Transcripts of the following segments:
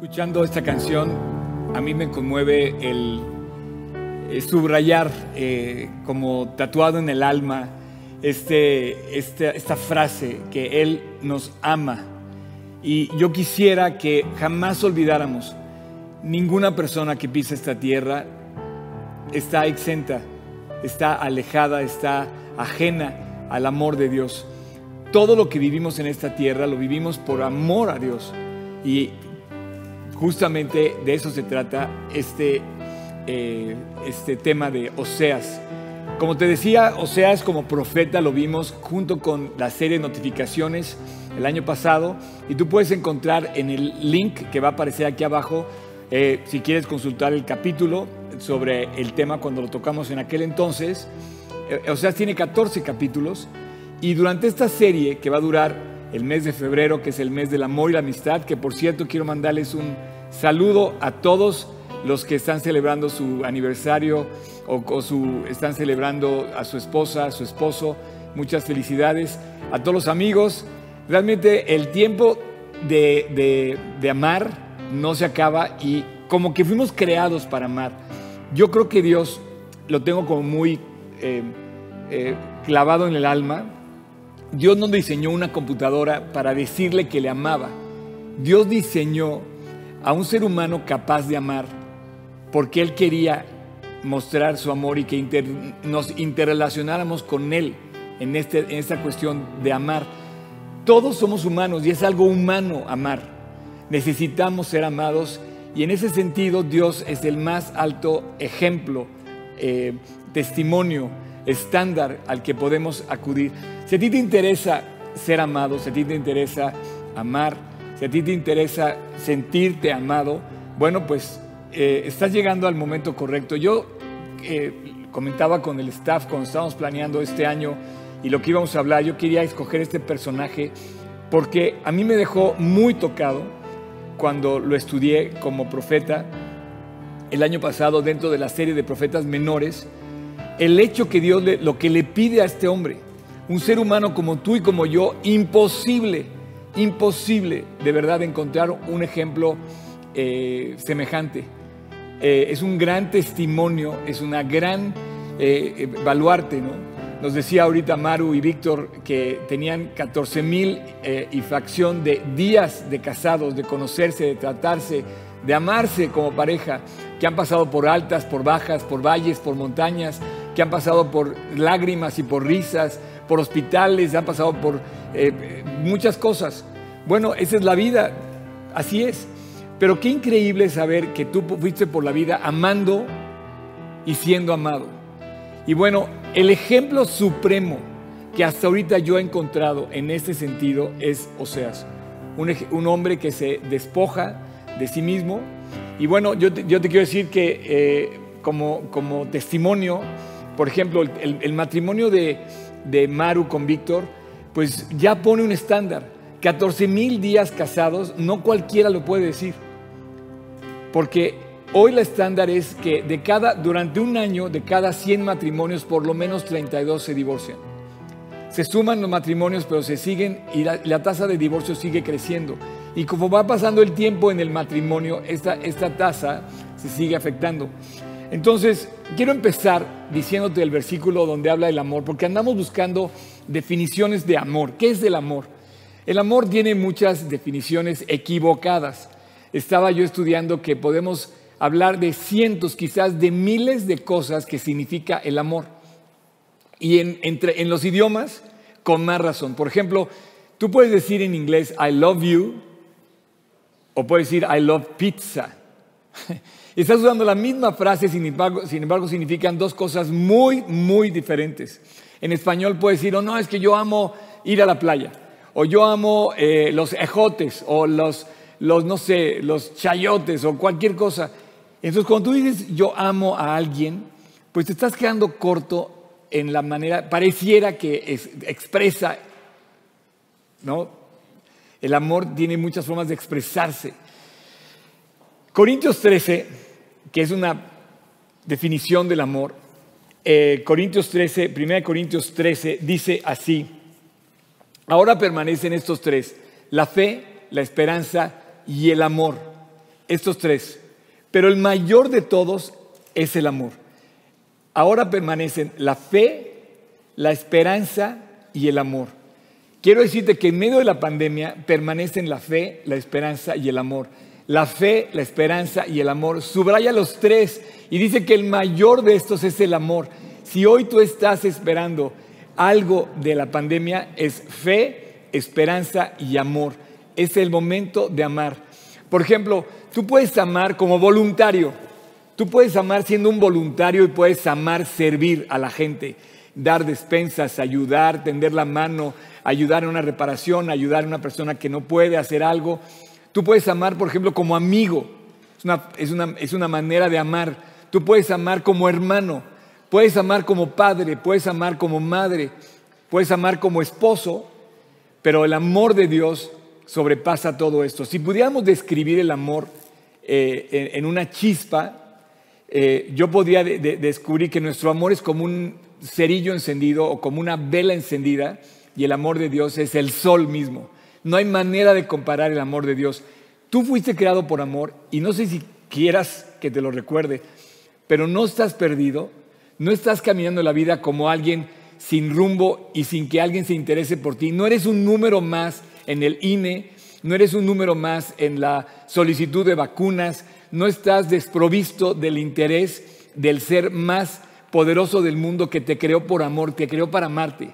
Escuchando esta canción, a mí me conmueve el subrayar eh, como tatuado en el alma este, este, esta frase que Él nos ama. Y yo quisiera que jamás olvidáramos, ninguna persona que pisa esta tierra está exenta, está alejada, está ajena al amor de Dios. Todo lo que vivimos en esta tierra lo vivimos por amor a Dios. Y justamente de eso se trata este, eh, este tema de Oseas. Como te decía, Oseas como profeta lo vimos junto con la serie de notificaciones el año pasado y tú puedes encontrar en el link que va a aparecer aquí abajo eh, si quieres consultar el capítulo sobre el tema cuando lo tocamos en aquel entonces. Eh, Oseas tiene 14 capítulos y durante esta serie que va a durar el mes de febrero, que es el mes del amor y la amistad, que por cierto quiero mandarles un saludo a todos los que están celebrando su aniversario o, su, están celebrando a su esposa, a su esposo. Muchas felicidades a todos los amigos. Realmente el tiempo de, amar no se acaba y como que fuimos creados para amar. Yo creo que Dios lo tengo como muy eh, eh, clavado en el alma Dios no diseñó una computadora para decirle que le amaba. Dios diseñó a un ser humano capaz de amar porque Él quería mostrar su amor y que nos interrelacionáramos con Él en, este, en esta cuestión de amar. Todos somos humanos y es algo humano amar. Necesitamos ser amados y en ese sentido Dios es el más alto ejemplo, eh, testimonio, estándar al que podemos acudir. Si a ti te interesa ser amado, si a ti te interesa amar, si a ti te interesa sentirte amado, bueno, pues eh, estás llegando al momento correcto. Yo eh, comentaba con el staff cuando estábamos planeando este año y lo que íbamos a hablar, yo quería escoger este personaje porque a mí me dejó muy tocado cuando lo estudié como profeta el año pasado dentro de la serie de profetas menores, el hecho que Dios lo que le pide a este hombre un ser humano como tú y como yo, imposible, imposible de verdad encontrar un ejemplo eh, semejante. Eh, es un gran testimonio, es una gran eh, baluarte, ¿no? Nos decía ahorita Maru y Víctor que tenían 14 mil y fracción de días de casados, de conocerse, de tratarse, de amarse como pareja, que han pasado por altas, por bajas, por valles, por montañas, que han pasado por lágrimas y por risas, por hospitales, han pasado por eh, muchas cosas. Bueno, esa es la vida, así es. Pero qué increíble saber que tú fuiste por la vida amando y siendo amado. Y bueno, el ejemplo supremo que hasta ahorita yo he encontrado en este sentido es Oseas, un, un hombre que se despoja de sí mismo. Y bueno, yo te, yo te quiero decir que eh, como, como testimonio, por ejemplo, el matrimonio de, de Maru con Víctor, pues ya pone un estándar. 14 mil días casados, no cualquiera lo puede decir. Porque hoy la estándar es que de cada, durante un año, de cada 100 matrimonios, por lo menos 32 se divorcian. Se suman los matrimonios, pero se siguen y la, la tasa de divorcio sigue creciendo. Y como va pasando el tiempo en el matrimonio, esta, esta tasa se sigue afectando. Entonces, quiero empezar diciéndote el versículo donde habla del amor, porque andamos buscando definiciones de amor. ¿Qué es el amor? El amor tiene muchas definiciones equivocadas. Estaba yo estudiando que podemos hablar de cientos, quizás de miles de cosas que significa el amor. Y en, en los idiomas, con más razón. Por ejemplo, tú puedes decir en inglés, I love you, o puedes decir, I love pizza. Estás usando la misma frase, sin embargo, sin embargo, significan dos cosas muy, muy diferentes. En español puedes decir, oh no, es que yo amo ir a la playa, o yo amo eh, los ejotes, o los, los, no sé, los chayotes, o cualquier cosa. Entonces, cuando tú dices yo amo a alguien, pues te estás quedando corto en la manera, pareciera que expresa, ¿no? El amor tiene muchas formas de expresarse. Corintios 13 que es una definición del amor. Eh, Corintios 13, 1 Corintios 13 dice así, ahora permanecen estos tres, la fe, la esperanza y el amor. estos tres, pero el mayor de todos es el amor. Ahora permanecen la fe, la esperanza y el amor. Quiero decirte que en medio de la pandemia permanecen la fe, la esperanza y el amor. La fe, la esperanza y el amor. Subraya los tres y dice que el mayor de estos es el amor. Si hoy tú estás esperando algo de la pandemia, es fe, esperanza y amor. Es el momento de amar. Por ejemplo, tú puedes amar como voluntario. Tú puedes amar siendo un voluntario y puedes amar servir a la gente, dar despensas, ayudar, tender la mano, ayudar en una reparación, ayudar a una persona que no puede hacer algo. Tú puedes amar, por ejemplo, como amigo. Es una, es una, manera de amar. Tú puedes amar como hermano. Puedes amar como padre. Puedes amar como madre. Puedes amar como esposo. Pero el amor de Dios sobrepasa todo esto. Si pudiéramos describir el amor eh, en, una chispa, eh, yo podría descubrir que nuestro amor es como un cerillo encendido o como una vela encendida y el amor de Dios es el sol mismo. No hay manera de comparar el amor de Dios. Tú fuiste creado por amor y no sé si quieras que te lo recuerde, pero no estás perdido, no estás caminando la vida como alguien sin rumbo y sin que alguien se interese por ti. No eres un número más en el INE, no eres un número más en la solicitud de vacunas, no estás desprovisto del interés del ser más poderoso del mundo que te creó por amor, te creó para amarte.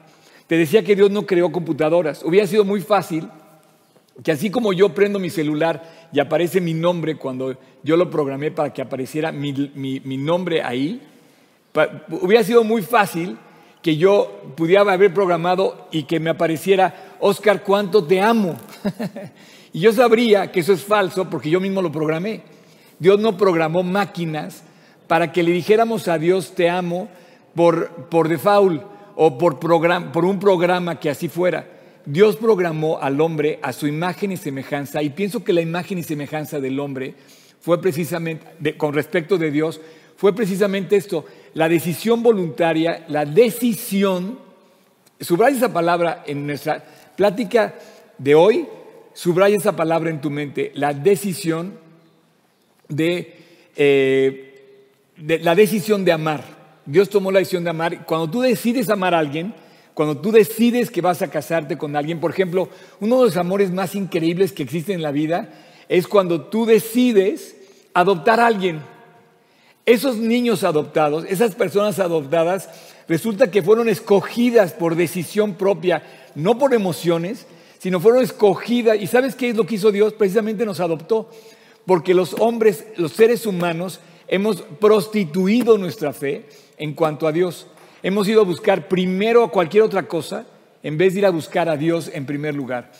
Decía que Dios no creó computadoras. Hubiera sido muy fácil que así como yo prendo mi celular y aparece mi nombre cuando yo lo programé para que apareciera mi, nombre ahí, hubiera sido muy fácil que yo pudiera haber programado y que me apareciera, Oscar, ¿cuánto te amo? y yo sabría que eso es falso porque yo mismo lo programé. Dios no programó máquinas para que le dijéramos a Dios te amo por, por default o por, un programa que así fuera. Dios programó al hombre a su imagen y semejanza y pienso que la imagen y semejanza del hombre fue precisamente, con respecto de Dios, fue precisamente esto, la decisión voluntaria, la decisión, subraya esa palabra en nuestra plática de hoy, subraya esa palabra en tu mente, la decisión de, eh, de la decisión de amar. Dios tomó la decisión de amar. Cuando tú decides amar a alguien, cuando tú decides que vas a casarte con alguien, por ejemplo, uno de los amores más increíbles que existen en la vida es cuando tú decides adoptar a alguien. Esos niños adoptados, esas personas adoptadas, resulta que fueron escogidas por decisión propia, no por emociones, sino fueron escogidas. ¿Y sabes qué es lo que hizo Dios? Precisamente nos adoptó, porque los hombres, los seres humanos, hemos prostituido nuestra fe en cuanto a Dios. Hemos ido a buscar primero cualquier otra cosa en vez de ir a buscar a Dios en primer lugar.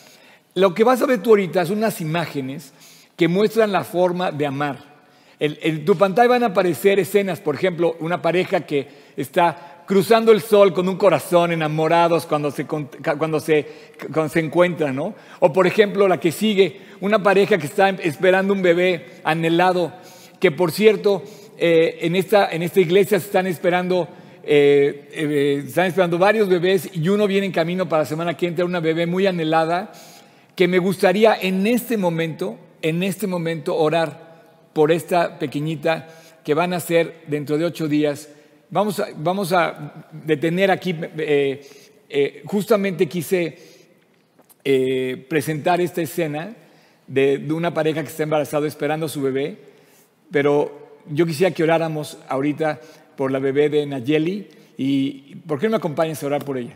Lo que vas a ver tú ahorita son unas imágenes que muestran la forma de amar. En, tu pantalla van a aparecer escenas, por ejemplo, una pareja que está cruzando el sol con un corazón enamorados cuando se, cuando se, cuando se encuentran, ¿no? O por ejemplo, la que sigue, una pareja que está esperando un bebé anhelado, que por cierto, eh, en, esta, en esta iglesia se están esperando, eh, eh, están esperando varios bebés y uno viene en camino para la semana que entra, una bebé muy anhelada, que me gustaría en este momento, en este momento orar por esta pequeñita que van a ser dentro de ocho días. Vamos a, vamos a detener aquí, justamente quise presentar esta escena de, de una pareja que está embarazada esperando a su bebé, pero yo quisiera que oráramos ahorita por la bebé de Nayeli y ¿por qué no me acompañas a orar por ella?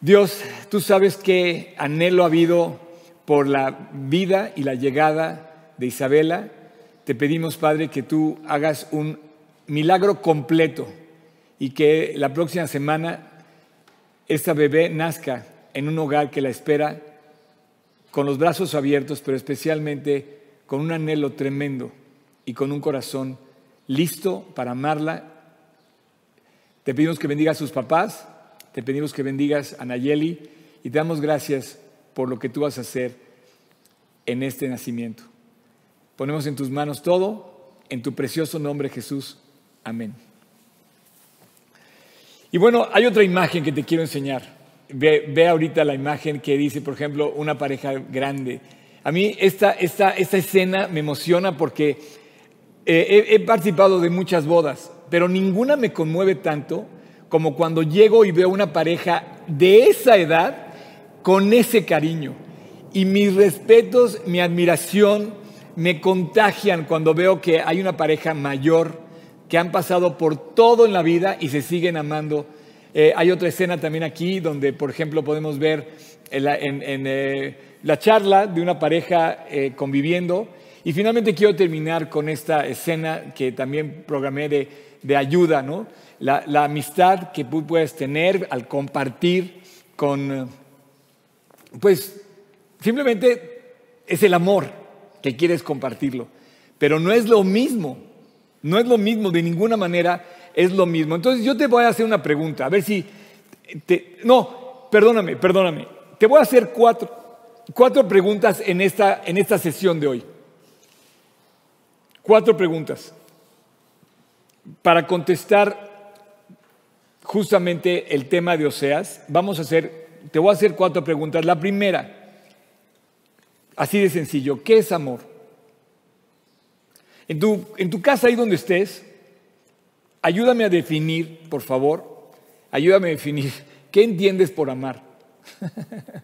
Dios, tú sabes qué anhelo ha habido por la vida y la llegada de Isabela. Te pedimos, Padre, que tú hagas un milagro completo y que la próxima semana esta bebé nazca en un hogar que la espera con los brazos abiertos, pero especialmente con un anhelo tremendo y con un corazón listo para amarla. Te pedimos que bendigas a sus papás, te pedimos que bendigas a Nayeli y te damos gracias por lo que tú vas a hacer en este nacimiento. Ponemos en tus manos todo, en tu precioso nombre Jesús. Amén. Y bueno, hay otra imagen que te quiero enseñar. Ve, ve, ahorita la imagen que dice, por ejemplo, una pareja grande. A mí esta, esta, esta escena me emociona porque eh, he, participado de muchas bodas, pero ninguna me conmueve tanto como cuando llego y veo una pareja de esa edad con ese cariño. Y mis respetos, mi admiración me contagian cuando veo que hay una pareja mayor que han pasado por todo en la vida y se siguen amando. Eh, hay otra escena también aquí donde, por ejemplo, podemos ver en la, eh, charla de una pareja conviviendo. Y finalmente quiero terminar con esta escena que también programé de, ayuda, ¿no? La, la, amistad que tú puedes tener al compartir con, pues, simplemente es el amor que quieres compartirlo. Pero no es lo mismo no es lo mismo, de ninguna manera es lo mismo. Entonces yo te voy a hacer una pregunta, a ver si... no, perdóname, perdóname. Te voy a hacer cuatro, cuatro preguntas en esta, en esta sesión de hoy. Cuatro preguntas para contestar justamente el tema de Oseas. Vamos a hacer, te voy a hacer cuatro preguntas. La primera, así de sencillo, ¿qué es amor? En tu, en tu casa, ahí donde estés, ayúdame a definir, por favor, ayúdame a definir, ¿qué entiendes por amar?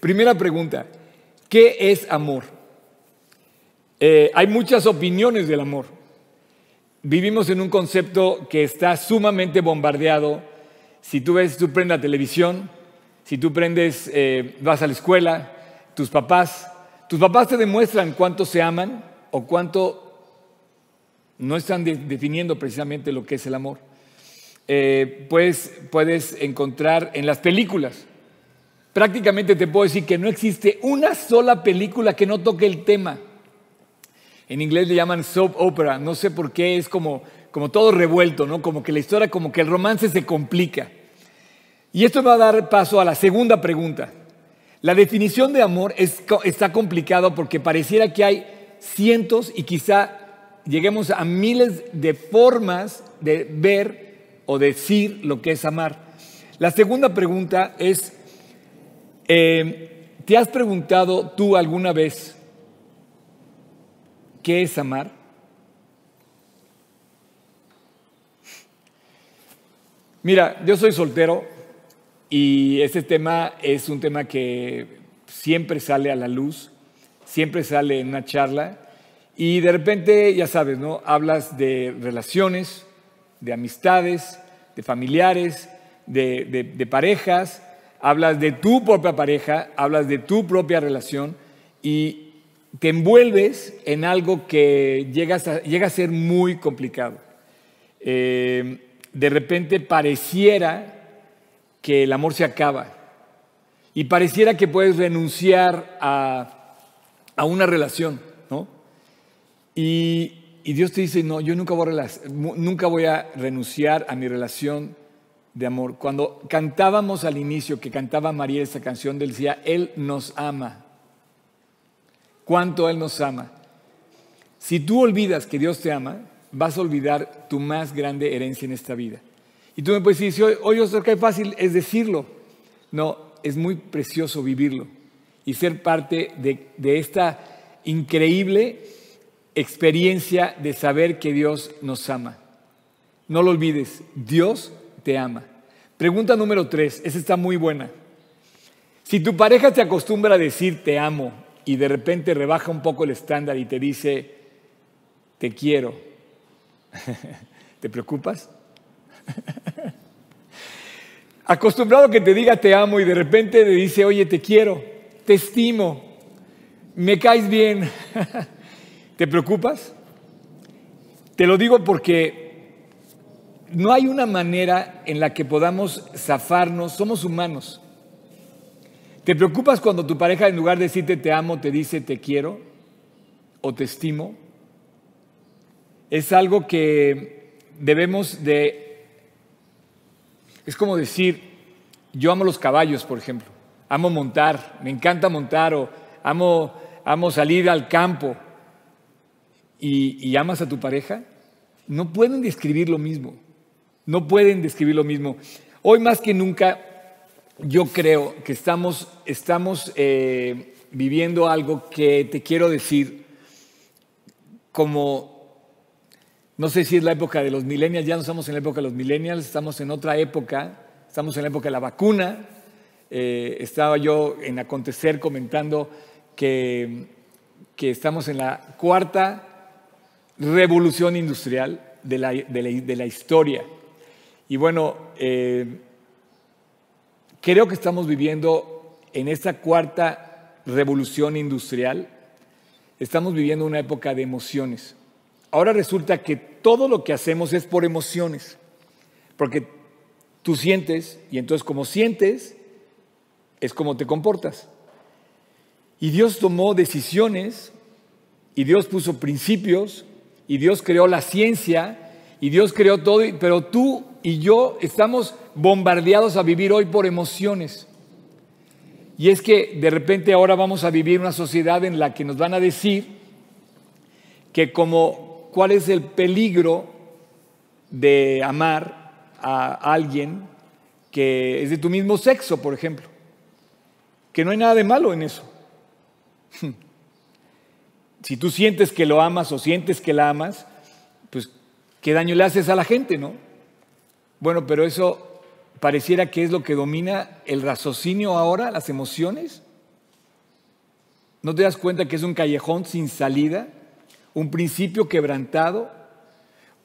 Primera pregunta, ¿qué es amor? Eh, hay muchas opiniones del amor. Vivimos en un concepto que está sumamente bombardeado. Si tú ves, tú prendes la televisión, si tú prendes, eh, vas a la escuela, tus papás, tus papás te demuestran cuánto se aman, o cuánto no están definiendo precisamente lo que es el amor. Eh, pues puedes encontrar en las películas. Prácticamente te puedo decir que no existe una sola película que no toque el tema. En inglés le llaman soap opera, no sé por qué, es como, como todo revuelto, ¿no? Como que la historia, como que el romance se complica. Y esto va a dar paso a la segunda pregunta. La definición de amor está complicado porque pareciera que hay cientos y quizá lleguemos a miles de formas de ver o decir lo que es amar. La segunda pregunta es, eh, ¿te has preguntado tú alguna vez qué es amar? Mira, yo soy soltero y este tema es un tema que siempre sale a la luz siempre sale en una charla y de repente, ya sabes, ¿no? Hablas de relaciones, de amistades, de familiares, de, parejas, hablas de tu propia pareja, hablas de tu propia relación y te envuelves en algo que llega a, ser muy complicado. Eh, de repente pareciera que el amor se acaba y pareciera que puedes renunciar a a una relación, ¿no? Y, Dios te dice, no, yo nunca voy, a, nunca voy a renunciar a mi relación de amor. Cuando cantábamos al inicio, que cantaba María esa canción, decía, Él nos ama. ¿Cuánto Él nos ama? Si tú olvidas que Dios te ama, vas a olvidar tu más grande herencia en esta vida. Y tú me puedes decir, oye, Oscar, qué fácil es decirlo. No, es muy precioso vivirlo y ser parte de, esta increíble experiencia de saber que Dios nos ama. No lo olvides, Dios te ama. Pregunta número tres, esa está muy buena. Si tu pareja te acostumbra a decir te amo y de repente rebaja un poco el estándar y te dice te quiero, ¿te preocupas? Acostumbrado a que te diga te amo y de repente te dice oye te quiero te estimo, me caes bien. ¿Te preocupas? Te lo digo porque no hay una manera en la que podamos zafarnos, somos humanos. ¿Te preocupas cuando tu pareja en lugar de decirte te amo, te dice te quiero o te estimo? Es algo que debemos de... Es como decir, yo amo los caballos, por ejemplo amo montar, me encanta montar o amo, amo salir al campo y, y amas a tu pareja, no pueden describir lo mismo, no pueden describir lo mismo. Hoy más que nunca yo creo que estamos, estamos eh, viviendo algo que te quiero decir como, no sé si es la época de los millennials, ya no estamos en la época de los millennials, estamos en otra época, estamos en la época de la vacuna. Eh, estaba yo en acontecer comentando que, que estamos en la cuarta revolución industrial de la, de la, historia. Y bueno, eh, creo que estamos viviendo en esta cuarta revolución industrial, estamos viviendo una época de emociones. Ahora resulta que todo lo que hacemos es por emociones, porque tú sientes y entonces como sientes es como te comportas. Y Dios tomó decisiones y Dios puso principios y Dios creó la ciencia y Dios creó todo, pero tú y yo estamos bombardeados a vivir hoy por emociones. Y es que de repente ahora vamos a vivir una sociedad en la que nos van a decir que como cuál es el peligro de amar a alguien que es de tu mismo sexo, por ejemplo. Que no hay nada de malo en eso. Si tú sientes que lo amas o sientes que la amas, qué daño le haces a la gente, ¿no? Bueno, pero eso pareciera que es lo que domina el raciocinio ahora, las emociones. ¿No te das cuenta que es un callejón sin salida? Un principio quebrantado,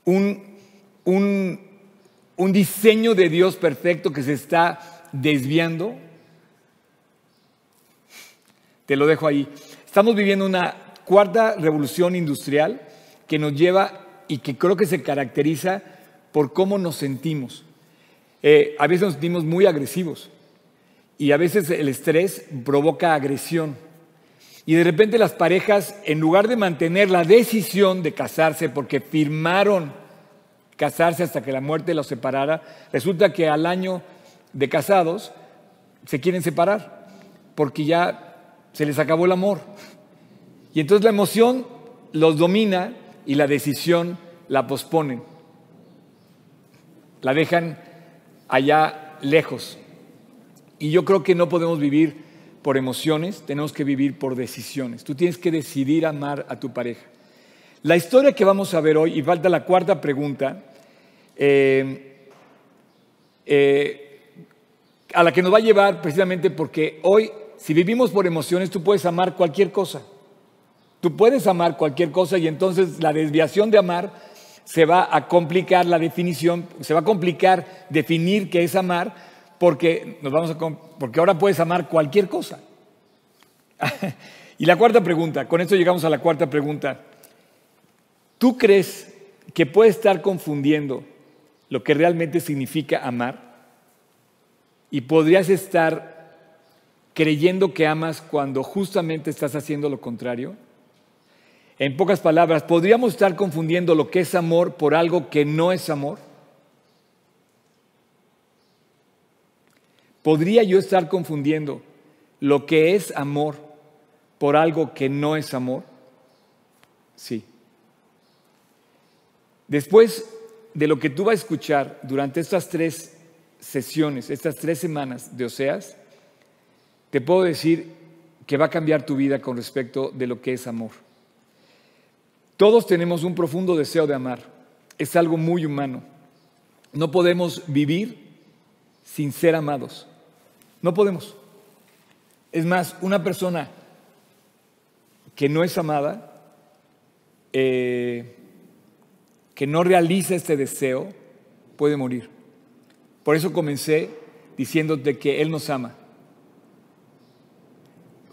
un, un, un diseño de Dios perfecto que se está desviando. Te lo dejo ahí. Estamos viviendo una cuarta revolución industrial que nos lleva y que creo que se caracteriza por cómo nos sentimos. Eh, a veces nos sentimos muy agresivos y a veces el estrés provoca agresión. Y de repente las parejas, en lugar de mantener la decisión de casarse porque firmaron casarse hasta que la muerte los separara, resulta que al año de casados se quieren separar porque ya se les acabó el amor. Y entonces la emoción los domina y la decisión la posponen. La dejan allá lejos. Y yo creo que no podemos vivir por emociones, tenemos que vivir por decisiones. Tú tienes que decidir amar a tu pareja. La historia que vamos a ver hoy, y falta la cuarta pregunta, eh, eh, a la que nos va a llevar precisamente porque hoy, si vivimos por emociones, tú puedes amar cualquier cosa. Tú puedes amar cualquier cosa y entonces la desviación de amar se va a complicar la definición, se va a complicar definir qué es amar porque, nos vamos a, porque ahora puedes amar cualquier cosa. y la cuarta pregunta, con esto llegamos a la cuarta pregunta. ¿Tú crees que puedes estar confundiendo lo que realmente significa amar? Y podrías estar creyendo que amas cuando justamente estás haciendo lo contrario? En pocas palabras, ¿podríamos estar confundiendo lo que es amor por algo que no es amor? ¿Podría yo estar confundiendo lo que es amor por algo que no es amor? Sí. Después de lo que tú vas a escuchar durante estas tres sesiones, estas tres semanas de Oseas, te puedo decir que va a cambiar tu vida con respecto de lo que es amor. Todos tenemos un profundo deseo de amar. Es algo muy humano. No podemos vivir sin ser amados. No podemos. Es más, una persona que no es amada, eh, que no realiza este deseo, puede morir. Por eso comencé diciéndote que Él nos ama.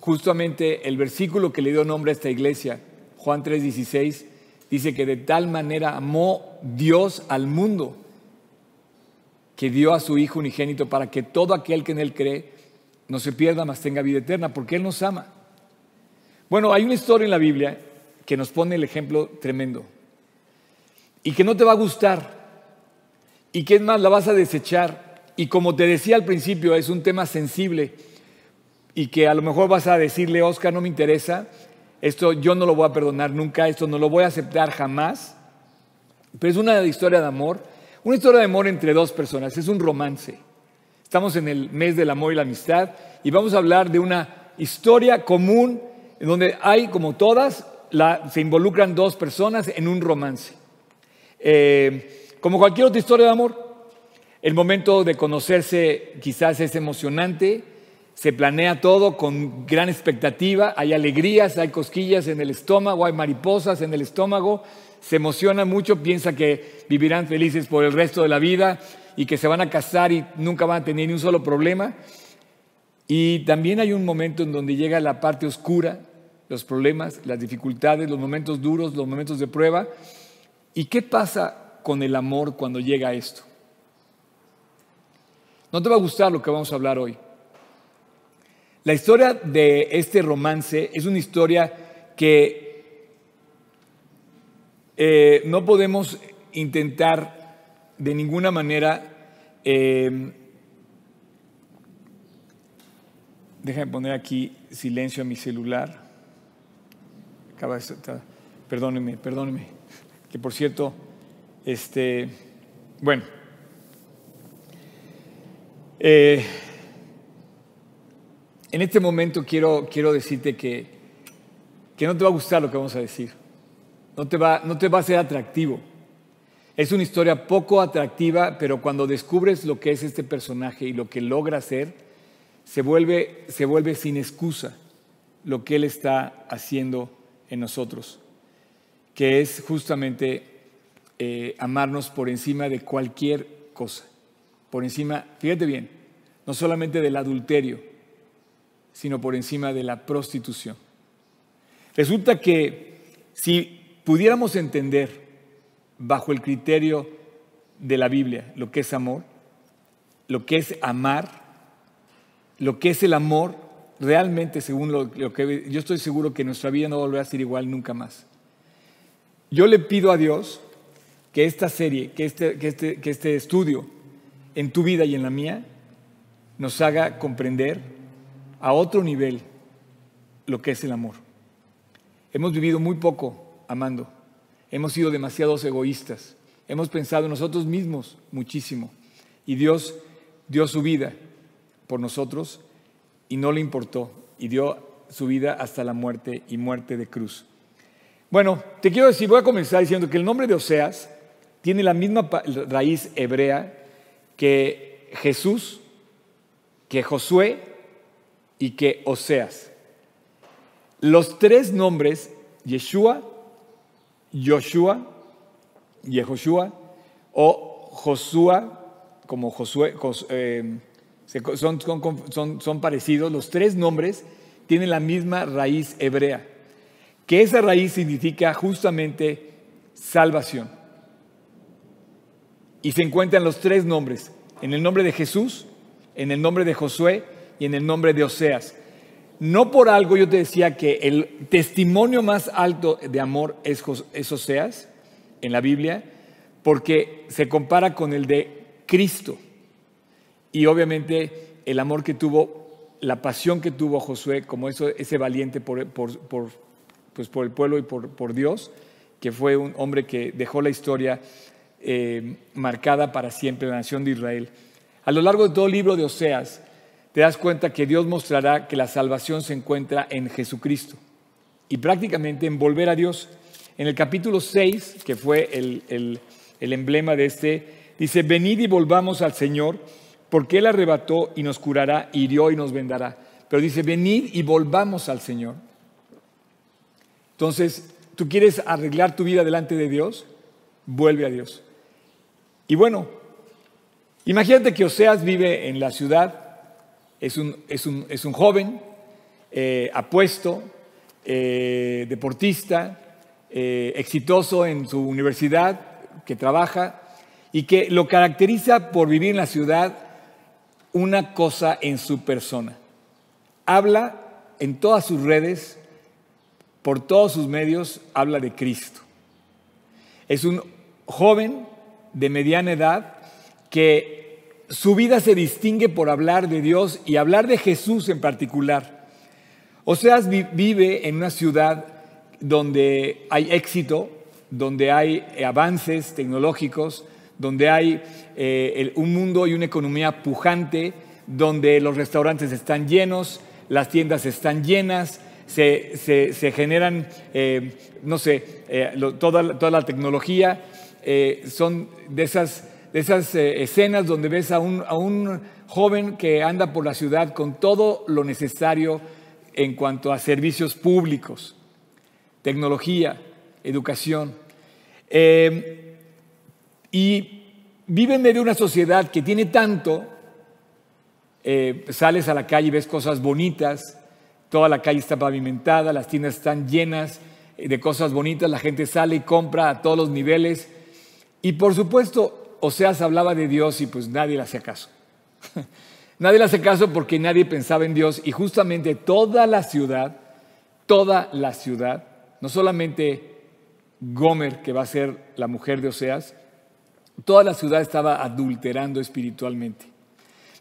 Justamente el versículo que le dio nombre a esta iglesia Juan 3:16 dice que de tal manera amó Dios al mundo que dio a su Hijo unigénito para que todo aquel que en Él cree no se pierda, mas tenga vida eterna, porque Él nos ama. Bueno, hay una historia en la Biblia que nos pone el ejemplo tremendo y que no te va a gustar y que es más, la vas a desechar y como te decía al principio, es un tema sensible y que a lo mejor vas a decirle, Oscar, no me interesa, esto yo no lo voy a perdonar nunca, esto no lo voy a aceptar jamás. Pero es una historia de amor, una historia de amor entre dos personas, es un romance. Estamos en el mes del amor y la amistad y vamos a hablar de una historia común donde hay, como todas, se involucran dos personas en un romance. Eh, como cualquier otra historia de amor, el momento de conocerse quizás es emocionante, se planea todo con gran expectativa, hay alegrías, hay cosquillas en el estómago, hay mariposas en el estómago, se emociona mucho, piensa que vivirán felices por el resto de la vida y que se van a casar y nunca van a tener ni un solo problema. Y también hay un momento en donde llega la parte oscura, los problemas, las dificultades, los momentos duros, los momentos de prueba. ¿Y qué pasa con el amor cuando llega esto? No te va a gustar lo que vamos a hablar hoy. La historia de este romance es una historia que eh, no podemos intentar de ninguna manera eh, Déjame poner aquí silencio a mi celular. Perdóneme, perdóneme. Que por cierto, este, bueno. Eh, en este momento quiero, quiero decirte que, que no te va a gustar lo que vamos a decir. No te, va, no te va a ser atractivo. Es una historia poco atractiva, pero cuando descubres lo que es este personaje y lo que logra hacer, se vuelve, se vuelve sin excusa lo que Él está haciendo en nosotros, que es justamente eh, amarnos por encima de cualquier cosa, por encima, fíjate bien, no solamente del adulterio, sino por encima de la prostitución. Resulta que si pudiéramos entender bajo el criterio de la Biblia lo que es amor, lo que es amar, lo que es el amor, realmente según lo, que yo estoy seguro que nuestra vida no volverá a ser igual nunca más. Yo le pido a Dios que esta serie, que este, que este, que este estudio en tu vida y en la mía nos haga comprender a otro nivel lo que es el amor. Hemos vivido muy poco amando, hemos sido demasiados egoístas, hemos pensado en nosotros mismos muchísimo y Dios dio su vida por nosotros y no le importó y dio su vida hasta la muerte y muerte de cruz. Bueno, te quiero decir, voy a comenzar diciendo que el nombre de Oseas tiene la misma raíz hebrea que Jesús, que Josué y que Oseas. Los tres nombres, Yeshua, Joshua, Yehoshua o Josua, como Josué, eh, son, son, son, parecidos, los tres nombres tienen la misma raíz hebrea, que esa raíz significa justamente salvación. Y se encuentran los tres nombres, en el nombre de Jesús, en el nombre de Josué y en el nombre de Oseas. No por algo yo te decía que el testimonio más alto de amor es, es Oseas en la Biblia, porque se compara con el de Cristo. Y obviamente el amor que tuvo, la pasión que tuvo Josué como ese valiente pues por el pueblo y por, por, Dios, que fue un hombre que dejó la historia eh, marcada para siempre la nación de Israel. A lo largo de todo el libro de Oseas, te das cuenta que Dios mostrará que la salvación se encuentra en Jesucristo y prácticamente en volver a Dios. En el capítulo 6, que fue el, el, emblema de este, dice, venid y volvamos al Señor porque Él arrebató y nos curará, hirió y nos vendará. Pero dice, venid y volvamos al Señor. Entonces, ¿tú quieres arreglar tu vida delante de Dios? Vuelve a Dios. Y bueno, imagínate que Oseas vive en la ciudad, es un, es un, joven eh, apuesto, eh, deportista, eh, exitoso en su universidad, que trabaja, y que lo caracteriza por vivir en la ciudad una cosa en su persona. Habla en todas sus redes, por todos sus medios, habla de Cristo. Es un joven de mediana edad que su vida se distingue por hablar de Dios y hablar de Jesús en particular. O sea, vive en una ciudad donde hay éxito, donde hay avances tecnológicos, donde hay eh, un mundo y una economía pujante, donde los restaurantes están llenos, las tiendas están llenas, se, generan, eh, no sé, eh, toda, toda, la tecnología, eh, son de esas, de esas escenas donde ves a un, a un joven que anda por la ciudad con todo lo necesario en cuanto a servicios públicos, tecnología, educación. y vive en medio de una sociedad que tiene tanto, sales a la calle y ves cosas bonitas, Toda la calle está pavimentada, las tiendas están llenas de cosas bonitas, la gente sale y compra a todos los niveles. Y por supuesto, Oseas hablaba de Dios y pues nadie le hacía caso. nadie le hacía caso porque nadie pensaba en Dios y justamente toda la ciudad, toda la ciudad, no solamente Gomer, que va a ser la mujer de Oseas, toda la ciudad estaba adulterando espiritualmente.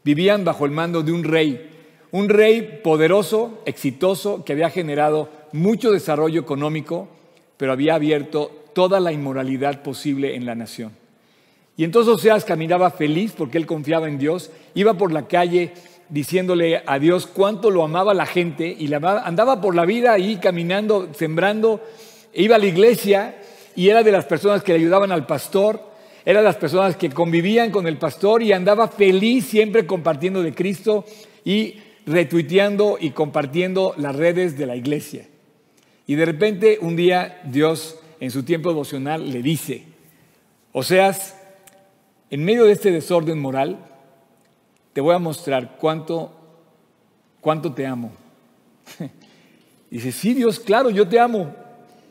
Vivían bajo el mando de un rey un rey poderoso, exitoso, que había generado mucho desarrollo económico, pero había abierto toda la inmoralidad posible en la nación. Y entonces Oseas caminaba feliz porque él confiaba en Dios, iba por la calle diciéndole a Dios cuánto lo amaba la gente y andaba por la vida ahí caminando, sembrando, iba a la iglesia y era de las personas que le ayudaban al pastor, era de las personas que convivían con el pastor y andaba feliz siempre compartiendo de Cristo y retuiteando y compartiendo las redes de la iglesia. Y de repente un día Dios en su tiempo devocional le dice, o seas, en medio de este desorden moral, te voy a mostrar cuánto, cuánto te amo. dice, sí Dios, claro, yo te amo.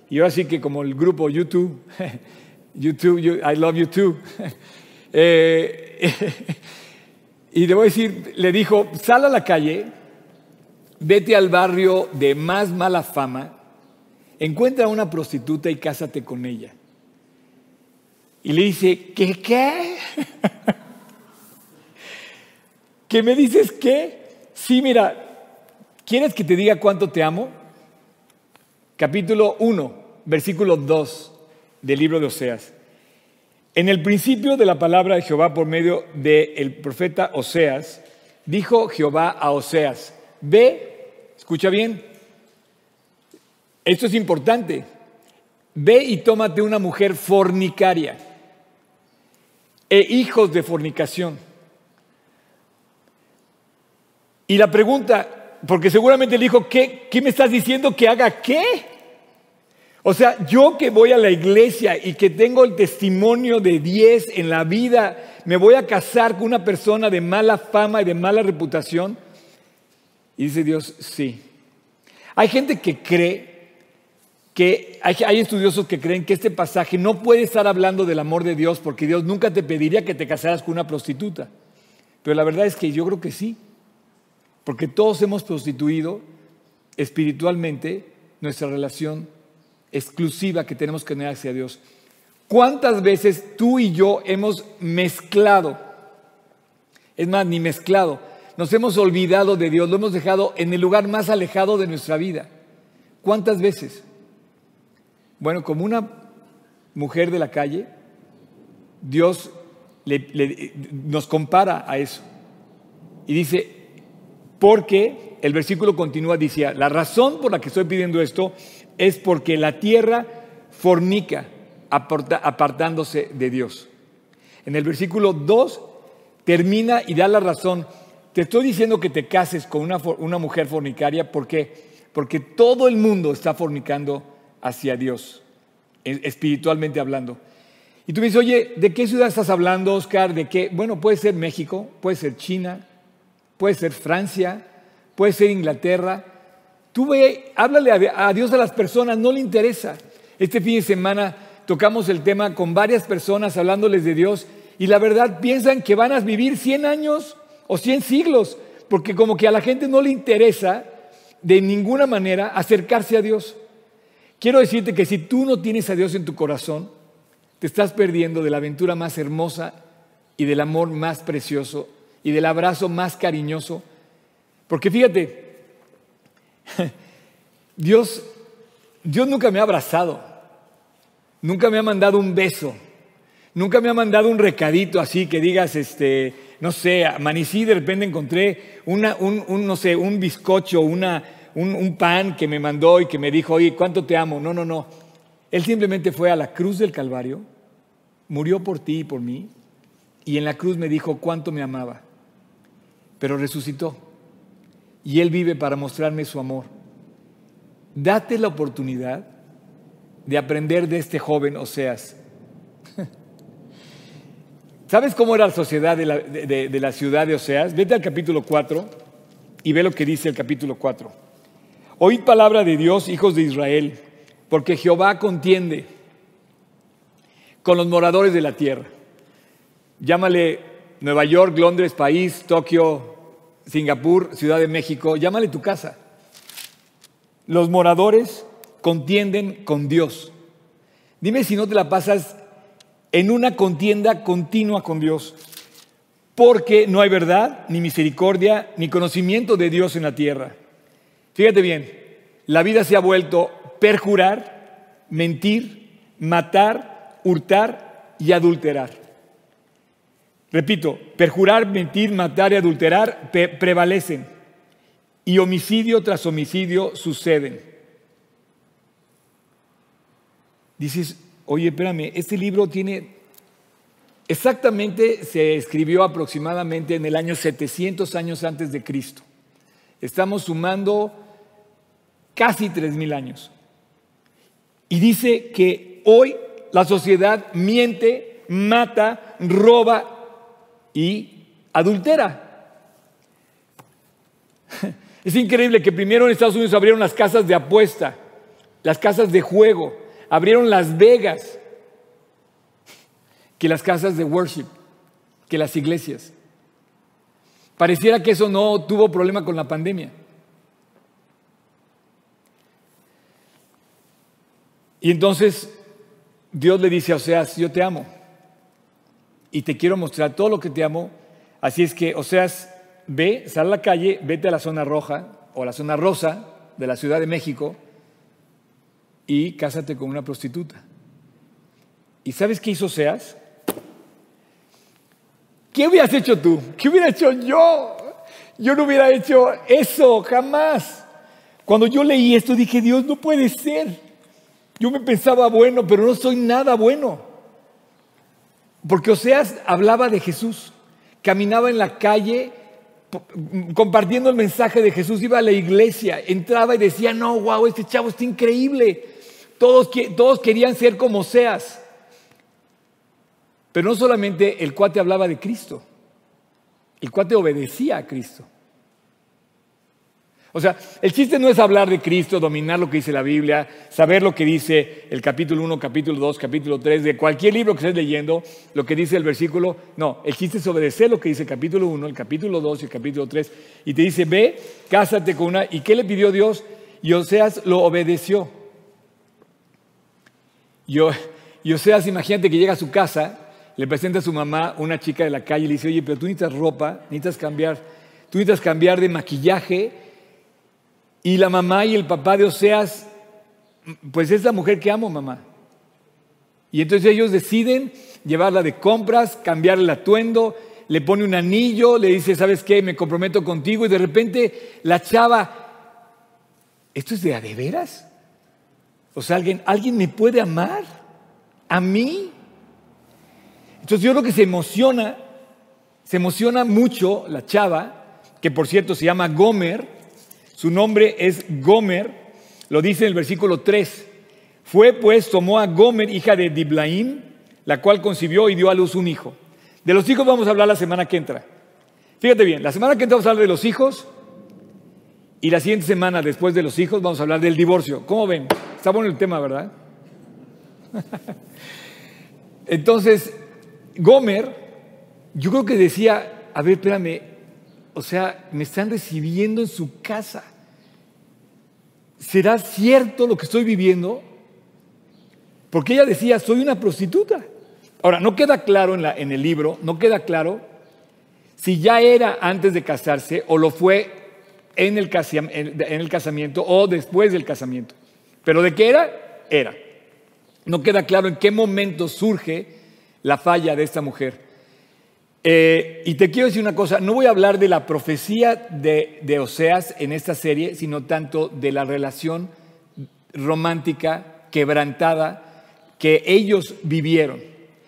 Y yo así que como el grupo YouTube, YouTube, I love you too. eh, y debo decir, le dijo, sal a la calle, vete al barrio de más mala fama, encuentra a una prostituta y cásate con ella. Y le dice, ¿qué qué? ¿Qué me dices qué? Sí, mira, ¿quieres que te diga cuánto te amo? Capítulo 1, versículo 2 del libro de Oseas. En el principio de la palabra de Jehová por medio del profeta Oseas, dijo Jehová a Oseas, ve, escucha bien, esto es importante, ve y tómate una mujer fornicaria e hijos de fornicación. Y la pregunta, porque seguramente le dijo, ¿qué, ¿qué me estás diciendo que haga qué? O sea, yo que voy a la iglesia y que tengo el testimonio de 10 en la vida, me voy a casar con una persona de mala fama y de mala reputación. Y dice Dios, sí. Hay gente que cree que hay, hay, estudiosos que creen que este pasaje no puede estar hablando del amor de Dios porque Dios nunca te pediría que te casaras con una prostituta. Pero la verdad es que yo creo que sí, porque todos hemos prostituido espiritualmente nuestra relación exclusiva que tenemos que tener hacia Dios. ¿Cuántas veces tú y yo hemos mezclado? Es más, ni mezclado. Nos hemos olvidado de Dios, lo hemos dejado en el lugar más alejado de nuestra vida. ¿Cuántas veces? Bueno, como una mujer de la calle, Dios nos compara a eso. Y dice, porque el versículo continúa, dice, la razón por la que estoy pidiendo esto es porque la tierra fornica apartándose de Dios. En el versículo 2 termina y da la razón. Te estoy diciendo que te cases con una, una mujer fornicaria porque, porque todo el mundo está fornicando hacia Dios, espiritualmente hablando. Y tú me dices, oye, ¿de qué ciudad estás hablando, Oscar? ¿De qué? Bueno, puede ser México, puede ser China, puede ser Francia, puede ser Inglaterra, Tú ve, háblale a Dios a las personas, no le interesa. Este fin de semana tocamos el tema con varias personas hablándoles de Dios y la verdad piensan que van a vivir 100 años o 100 siglos, porque como que a la gente no le interesa de ninguna manera acercarse a Dios. Quiero decirte que si tú no tienes a Dios en tu corazón, te estás perdiendo de la aventura más hermosa y del amor más precioso y del abrazo más cariñoso. Porque fíjate, Dios, Dios nunca me ha abrazado, nunca me ha mandado un beso, nunca me ha mandado un recadito así que digas, este, no sé, amanecí de repente encontré una, un, no sé, un bizcocho, una, un, pan que me mandó y que me dijo, oye, ¿cuánto te amo? No, no, no. Él simplemente fue a la cruz del Calvario, murió por ti y por mí, y en la cruz me dijo cuánto me amaba, pero resucitó. Y Él vive para mostrarme su amor. Date la oportunidad de aprender de este joven Oseas. ¿Sabes cómo era la sociedad de la, de la, ciudad de Oseas? Vete al capítulo 4 y ve lo que dice el capítulo 4. Oíd palabra de Dios, hijos de Israel, porque Jehová contiende con los moradores de la tierra. Llámale Nueva York, Londres, país, Tokio, Singapur, Ciudad de México, llámale tu casa. Los moradores contienden con Dios. Dime si no te la pasas en una contienda continua con Dios, porque no hay verdad, ni misericordia, ni conocimiento de Dios en la tierra. Fíjate bien, la vida se ha vuelto perjurar, mentir, matar, hurtar y adulterar. Repito, perjurar, mentir, matar y adulterar prevalecen y homicidio tras homicidio suceden. Dices, oye, espérame, este libro tiene, exactamente se escribió aproximadamente en el año 700 años antes de Cristo. Estamos sumando casi 3.000 años. Y dice que hoy la sociedad miente, mata, roba y adultera. Es increíble que primero en Estados Unidos abrieron las casas de apuesta, las casas de juego, abrieron Las Vegas, que las casas de worship, que las iglesias. Pareciera que eso no tuvo problema con la pandemia. Y entonces Dios le dice a Oseas, yo te amo y te quiero mostrar todo lo que te amo. Así es que, Oseas, ve, sal a la calle, vete a la zona roja o a la zona rosa de la Ciudad de México y cásate con una prostituta. ¿Y sabes qué hizo Oseas? ¿Qué hubieras hecho tú? ¿Qué hubiera hecho yo? Yo no hubiera hecho eso, jamás. Cuando yo leí esto dije, Dios, no puede ser. Yo me pensaba bueno, pero no soy nada bueno. Porque Oseas hablaba de Jesús, caminaba en la calle compartiendo el mensaje de Jesús, iba a la iglesia, entraba y decía, no, wow, este chavo está increíble. Todos, todos querían ser como Oseas. Pero no solamente el cuate hablaba de Cristo, el cuate obedecía a Cristo. O sea, el chiste no es hablar de Cristo, dominar lo que dice la Biblia, saber lo que dice el capítulo 1, capítulo 2, capítulo 3, de cualquier libro que estés leyendo, lo que dice el versículo. No, el chiste es obedecer lo que dice el capítulo 1, el capítulo 2 y el capítulo 3. Y te dice, ve, cásate con una. ¿Y qué le pidió Dios? Y Oseas lo obedeció. y Oseas, imagínate que llega a su casa, le presenta a su mamá una chica de la calle y le dice, oye, pero tú necesitas ropa, necesitas cambiar, tú necesitas cambiar de maquillaje y la mamá y el papá de Oseas, pues es la mujer que amo, mamá. Y entonces ellos deciden llevarla de compras, cambiarle el atuendo, le pone un anillo, le dice, ¿sabes qué? Me comprometo contigo. Y de repente la chava, ¿esto es de a de veras? O sea, ¿alguien, ¿alguien me puede amar? ¿A mí? Entonces yo creo que se emociona, se emociona mucho la chava, que por cierto se llama Gomer, su nombre es Gomer, lo dice en el versículo 3. Fue pues, tomó a Gomer, hija de Diblaim, la cual concibió y dio a luz un hijo. De los hijos vamos a hablar la semana que entra. Fíjate bien, la semana que entra vamos a hablar de los hijos y la siguiente semana después de los hijos vamos a hablar del divorcio. ¿Cómo ven? Está bueno el tema, ¿verdad? Entonces, Gomer, yo creo que decía, a ver, espérame, o sea, me están recibiendo en su casa. ¿Será cierto lo que estoy viviendo? Porque ella decía, soy una prostituta. Ahora, no queda claro en, el libro, no queda claro si ya era antes de casarse o lo fue en el, en el casamiento o después del casamiento. Pero de qué era, era. No queda claro en qué momento surge la falla de esta mujer. Eh, y te quiero decir una cosa, no voy a hablar de la profecía de, Oseas en esta serie, sino tanto de la relación romántica, quebrantada, que ellos vivieron.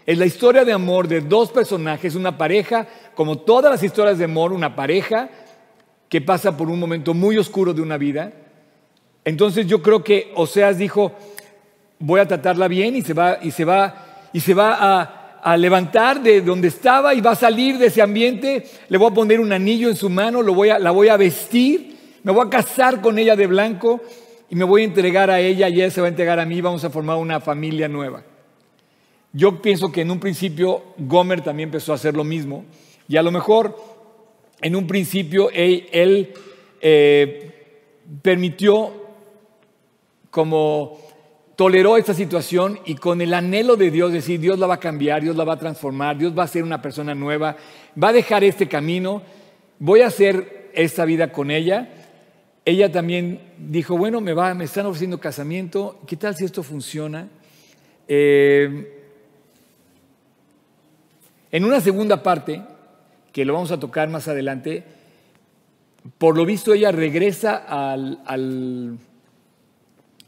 Es la historia de amor de dos personajes, una pareja, como todas las historias de amor, una pareja que pasa por un momento muy oscuro de una vida. Entonces yo creo que Oseas dijo, voy a tratarla bien y se va, y se va, y se va a, levantar de donde estaba y va a salir de ese ambiente, le voy a poner un anillo en su mano, lo voy a, la voy a vestir, me voy a casar con ella de blanco y me voy a entregar a ella y ella se va a entregar a mí, vamos a formar una familia nueva. Yo pienso que en un principio Gomer también empezó a hacer lo mismo y a lo mejor en un principio él, eh, permitió como toleró esta situación y con el anhelo de Dios decir, Dios la va a cambiar, Dios la va a transformar, Dios va a ser una persona nueva, va a dejar este camino, voy a hacer esta vida con ella. Ella también dijo, bueno, me, va, me están ofreciendo casamiento, ¿qué tal si esto funciona? Eh, en una segunda parte, que lo vamos a tocar más adelante, por lo visto ella regresa al,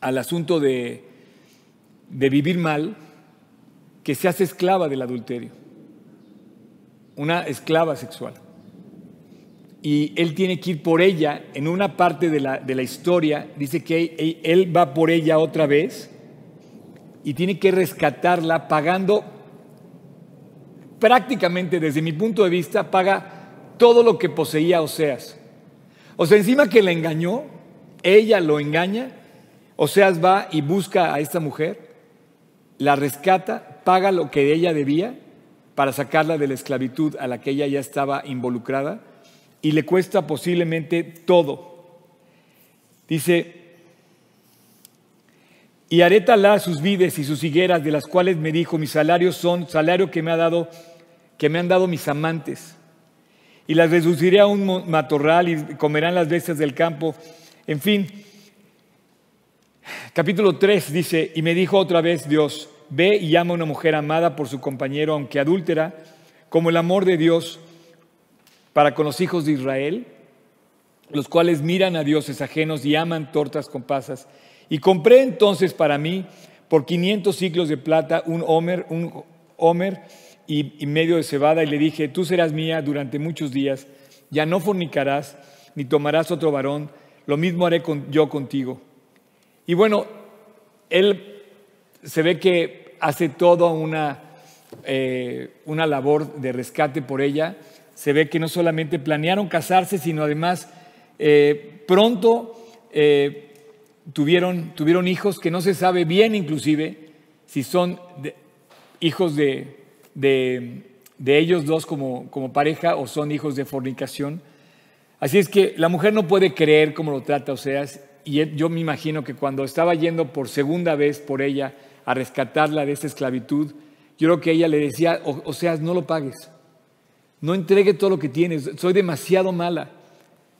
al, asunto de, de vivir mal, que se hace esclava del adulterio, una esclava sexual. Y él tiene que ir por ella, en una parte de la, de la historia, dice que él va por ella otra vez y tiene que rescatarla pagando prácticamente desde mi punto de vista, paga todo lo que poseía Oseas. O sea, encima que la engañó, ella lo engaña, Oseas va y busca a esta mujer, la rescata, paga lo que ella debía para sacarla de la esclavitud a la que ella ya estaba involucrada y le cuesta posiblemente todo. Dice, y haré talar sus vides y sus higueras, de las cuales me dijo, mis salarios son salario que me ha dado que me han dado mis amantes. Y las reduciré a un matorral y comerán las bestias del campo. En fin, capítulo 3 dice, y me dijo otra vez Dios, ve y llama a una mujer amada por su compañero, aunque adúltera, como el amor de Dios para con los hijos de Israel, los cuales miran a dioses ajenos y aman tortas con pasas. Y compré entonces para mí por 500 ciclos de plata un homer, un homer y, medio de cebada y le dije, tú serás mía durante muchos días, ya no fornicarás ni tomarás otro varón, lo mismo haré yo contigo. Y bueno, él se ve que hace toda una, eh, una labor de rescate por ella, se ve que no solamente planearon casarse, sino además eh, pronto eh, tuvieron, tuvieron hijos que no se sabe bien inclusive si son hijos de, de, ellos dos como, como pareja o son hijos de fornicación. Así es que la mujer no puede creer cómo lo trata Oseas y yo me imagino que cuando estaba yendo por segunda vez por ella a rescatarla de esa esclavitud, yo creo que ella le decía, Oseas, no lo pagues, no entregue todo lo que tienes, soy demasiado mala,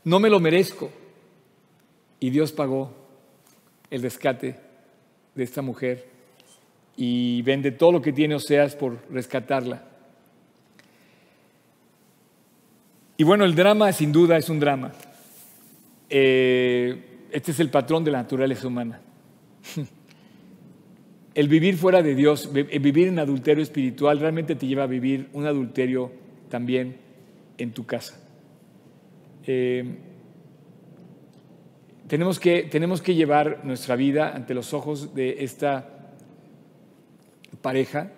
no me lo merezco. Y Dios pagó el rescate de esta mujer y vende todo lo que tiene Oseas por rescatarla. Y bueno, el drama sin duda es un drama. Eh, este es el patrón de la naturaleza humana. El vivir fuera de Dios, vivir en adulterio espiritual, realmente te lleva a vivir un adulterio también en tu casa. Eh, tenemos, que, tenemos que llevar nuestra vida ante los ojos de esta pareja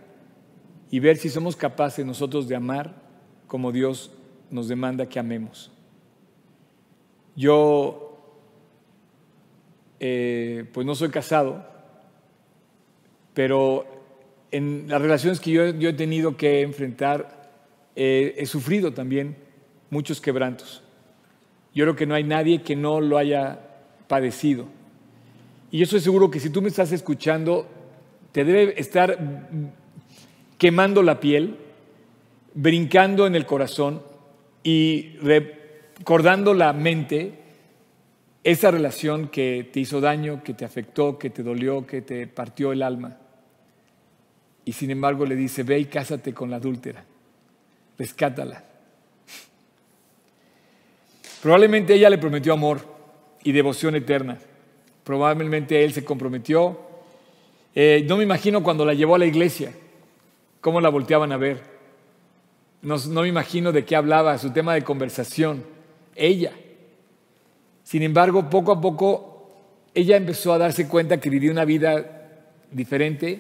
y ver si somos capaces nosotros de amar como Dios nos demanda que amemos. Yo, eh, pues no soy casado, pero en las relaciones que yo, he tenido que enfrentar, eh, he sufrido también muchos quebrantos. Yo creo que no hay nadie que no lo haya padecido. Y yo estoy seguro que si tú me estás escuchando, te debe estar quemando la piel, brincando en el corazón y recordando la mente esa relación que te hizo daño, que te afectó, que te dolió, que te partió el alma. Y sin embargo le dice, ve y cásate con la adúltera. rescátala. Probablemente ella le prometió amor y devoción eterna. Probablemente él se comprometió. Eh, no me imagino cuando la llevó a la iglesia, cómo la volteaban a ver. No, no me imagino de qué hablaba, su tema de conversación. Ella. Sin embargo, poco a poco, ella empezó a darse cuenta que vivía una vida diferente,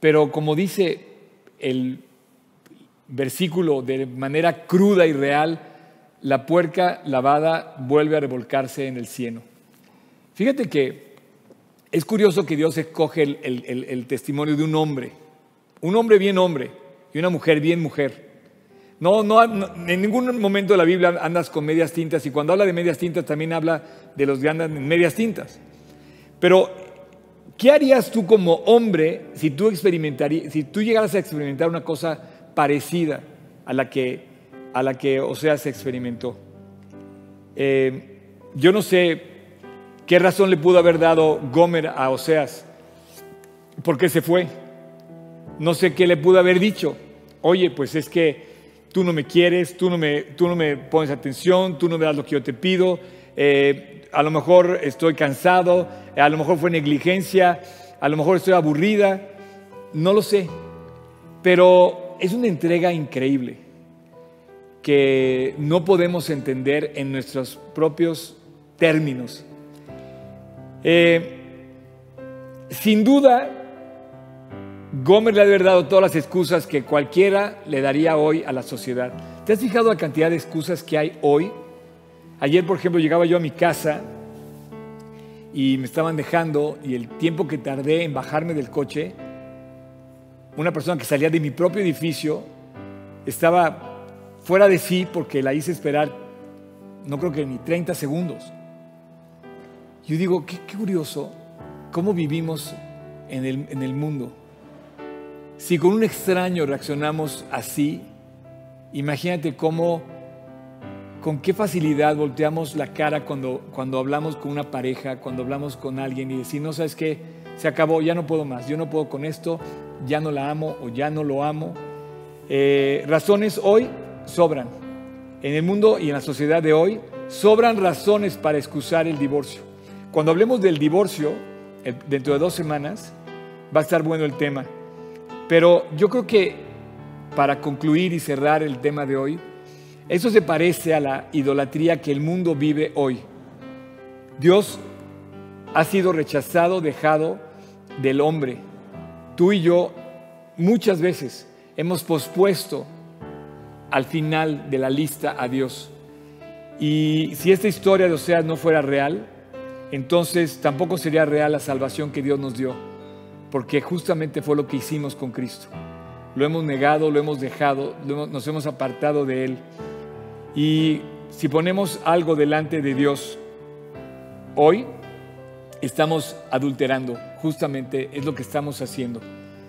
pero como dice el versículo de manera cruda y real, la puerca lavada vuelve a revolcarse en el cieno. Fíjate que es curioso que Dios escoge el, testimonio de un hombre, un hombre bien hombre y una mujer bien mujer. No, no, en ningún momento de la Biblia andas con medias tintas y cuando habla de medias tintas también habla de los que andan en medias tintas. Pero, ¿qué harías tú como hombre si tú, experimentarías, si tú llegaras a experimentar una cosa parecida a la que, a la que Oseas experimentó? Eh, yo no sé qué razón le pudo haber dado Gomer a Oseas, por qué se fue. No sé qué le pudo haber dicho. Oye, pues es que tú no me quieres, tú no me, tú no me pones atención, tú no me das lo que yo te pido, eh, a lo mejor estoy cansado, a lo mejor fue negligencia, a lo mejor estoy aburrida, no lo sé, pero es una entrega increíble que no podemos entender en nuestros propios términos. Eh, sin duda, Gómez le ha dado todas las excusas que cualquiera le daría hoy a la sociedad. ¿Te has fijado la cantidad de excusas que hay hoy? Ayer, por ejemplo, llegaba yo a mi casa y me estaban dejando y el tiempo que tardé en bajarme del coche, una persona que salía de mi propio edificio estaba fuera de sí porque la hice esperar, no creo que ni 30 segundos. Yo digo, qué, curioso cómo vivimos en el mundo. Si con un extraño reaccionamos así, imagínate cómo, con qué facilidad volteamos la cara cuando, cuando hablamos con una pareja, cuando hablamos con alguien y decir, no sabes qué, se acabó, ya no puedo más, yo no puedo con esto, ya no la amo o ya no lo amo. Eh, razones hoy sobran. En el mundo y en la sociedad de hoy sobran razones para excusar el divorcio. Cuando hablemos del divorcio, dentro de dos semanas, va a estar bueno el tema. Pero yo creo que para concluir y cerrar el tema de hoy, eso se parece a la idolatría que el mundo vive hoy. Dios ha sido rechazado, dejado del hombre. Tú y yo muchas veces hemos pospuesto al final de la lista a Dios. Y si esta historia de Oseas no fuera real, entonces tampoco sería real la salvación que Dios nos dio porque justamente fue lo que hicimos con Cristo. Lo hemos negado, lo hemos dejado, nos hemos apartado de Él. Y si ponemos algo delante de Dios hoy, estamos adulterando, justamente es lo que estamos haciendo.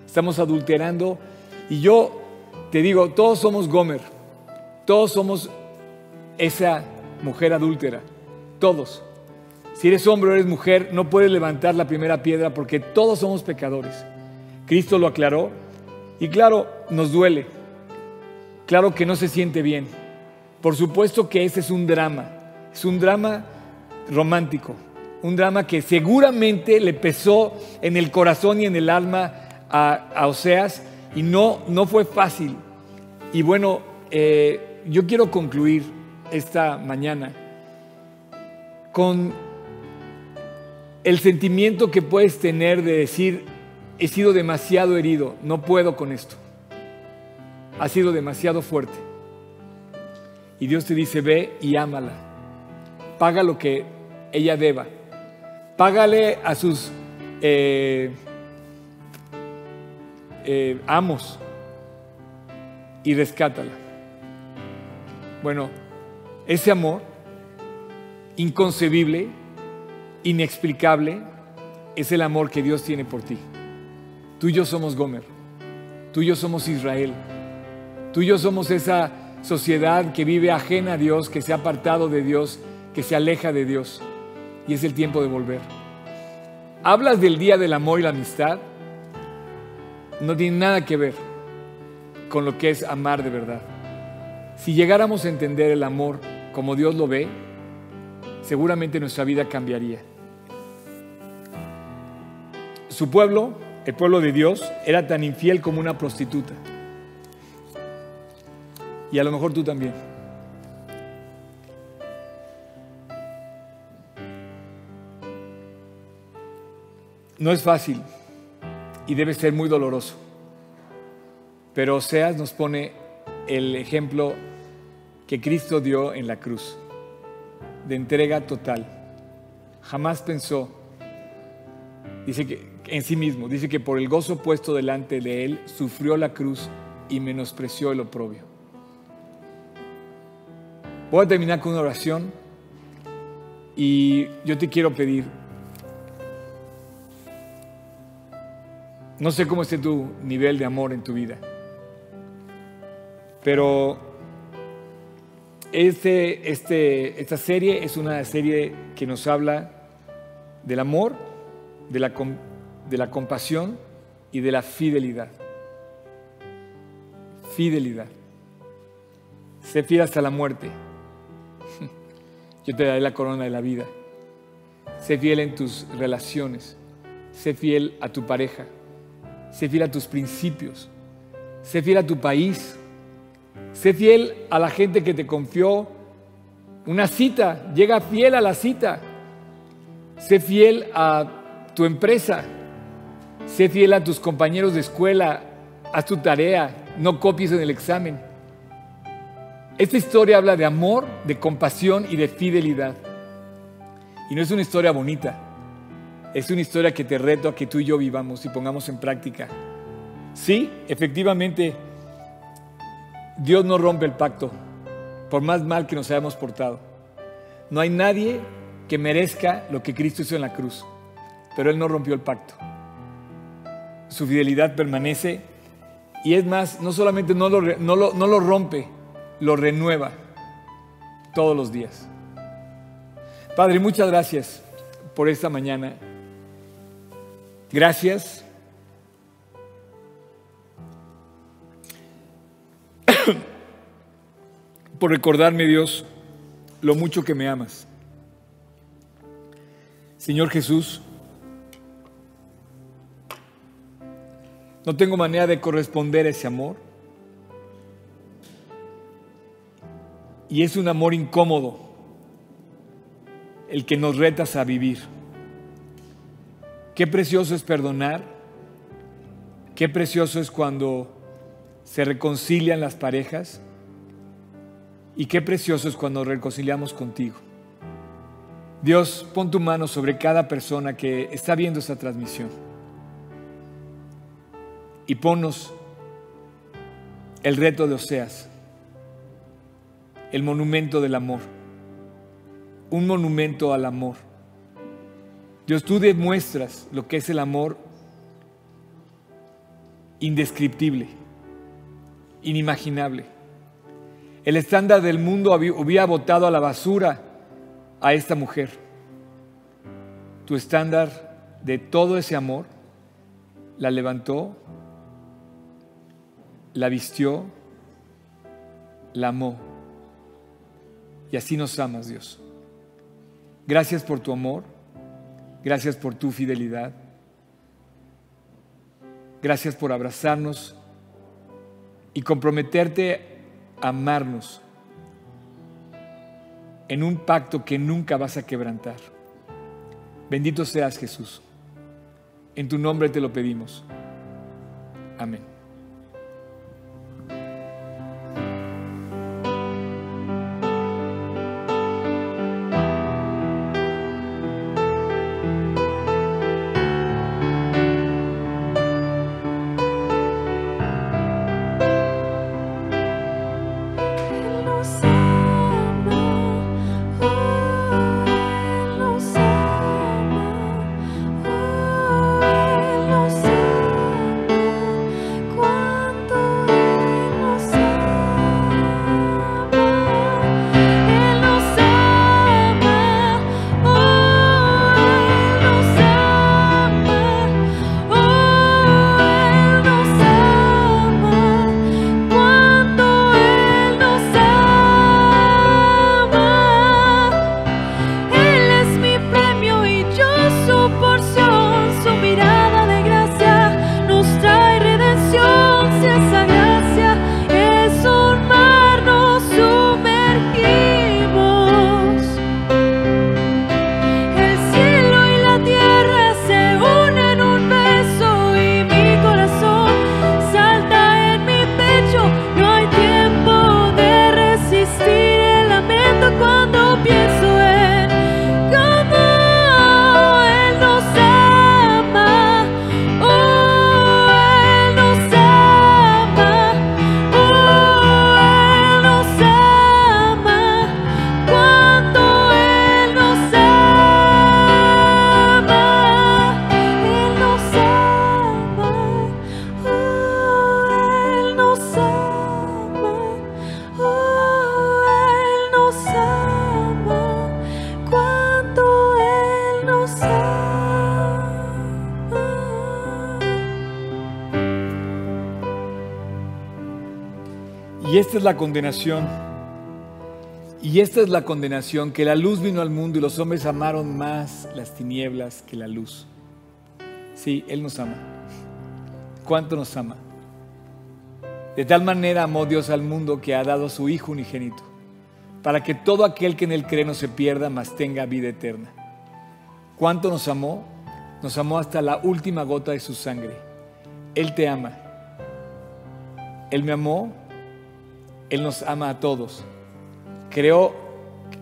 Estamos adulterando y yo te digo, todos somos Gomer, todos somos esa mujer adúltera, todos. Si eres hombre o eres mujer, no puedes levantar la primera piedra porque todos somos pecadores. Cristo lo aclaró y claro, nos duele. Claro que no se siente bien. Por supuesto que ese es un drama. Es un drama romántico. Un drama que seguramente le pesó en el corazón y en el alma a, Oseas y no, no fue fácil. Y bueno, eh, yo quiero concluir esta mañana con el sentimiento que puedes tener de decir, he sido demasiado herido, no puedo con esto. Ha sido demasiado fuerte. Y Dios te dice, ve y ámala. Paga lo que ella deba. Págale a sus eh, eh, amos y rescátala. Bueno, ese amor inconcebible inexplicable es el amor que Dios tiene por ti. Tú y yo somos Gomer, tú y yo somos Israel, tú y yo somos esa sociedad que vive ajena a Dios, que se ha apartado de Dios, que se aleja de Dios. Y es el tiempo de volver. Hablas del día del amor y la amistad, no tiene nada que ver. con lo que es amar de verdad. Si llegáramos a entender el amor como Dios lo ve, seguramente nuestra vida cambiaría. Su pueblo, el pueblo de Dios, era tan infiel como una prostituta. Y a lo mejor tú también. No es fácil y debe ser muy doloroso. Pero Oseas nos pone el ejemplo que Cristo dio en la cruz, de entrega total. Jamás pensó, dice que en sí mismo, dice que por el gozo puesto delante de él sufrió la cruz y menospreció el oprobio. Voy a terminar con una oración y yo te quiero pedir No sé cómo esté tu nivel de amor en tu vida, pero este, este, esta serie es una serie que nos habla del amor, de la, de la compasión y de la fidelidad. Fidelidad. Sé fiel hasta la muerte. Yo te daré la corona de la vida. Sé fiel en tus relaciones. Sé fiel a tu pareja. Sé fiel a tus principios. Sé fiel a tu país. Sé fiel a la gente que te confió una cita. Llega fiel a la cita. Sé fiel a tu empresa. Sé fiel a tus compañeros de escuela. Haz tu tarea. No copies en el examen. Esta historia habla de amor, de compasión y de fidelidad. Y no es una historia bonita. Es una historia que te reto a que tú y yo vivamos y pongamos en práctica. Sí, efectivamente, Dios no rompe el pacto, por más mal que nos hayamos portado. No hay nadie que merezca lo que Cristo hizo en la cruz, pero Él no rompió el pacto. Su fidelidad permanece y es más, no solamente no lo, no lo, no lo rompe, lo renueva todos los días. Padre, muchas gracias por esta mañana. Gracias. por recordarme, Dios, lo mucho que me amas. Señor Jesús, no tengo manera de corresponder a ese amor. Y es un amor incómodo el que nos retas a vivir. Qué precioso es perdonar. Qué precioso es cuando se reconcilian las parejas. Y qué precioso es cuando reconciliamos contigo. Dios, pon tu mano sobre cada persona que está viendo esta transmisión. Y ponnos el reto de Oseas, el monumento del amor, un monumento al amor Dios, tú demuestras lo que es el amor indescriptible, inimaginable. El estándar del mundo había botado a la basura a esta mujer. Tu estándar de todo ese amor la levantó, la vistió, la amó. Y así nos amas, Dios. Gracias por tu amor. Gracias por tu fidelidad. Gracias por abrazarnos y comprometerte a amarnos en un pacto que nunca vas a quebrantar. Bendito seas Jesús. En tu nombre te lo pedimos. Amén. Esta es la condenación. Y esta es la condenación, que la luz vino al mundo y los hombres amaron más las tinieblas que la luz. Sí, Él nos ama. ¿Cuánto nos ama? De tal manera amó Dios al mundo que ha dado a su Hijo unigénito, para que todo aquel que en Él cree no se pierda, mas tenga vida eterna. ¿Cuánto nos amó? Nos amó hasta la última gota de su sangre. Él te ama. Él me amó. Él nos ama a todos. Creó,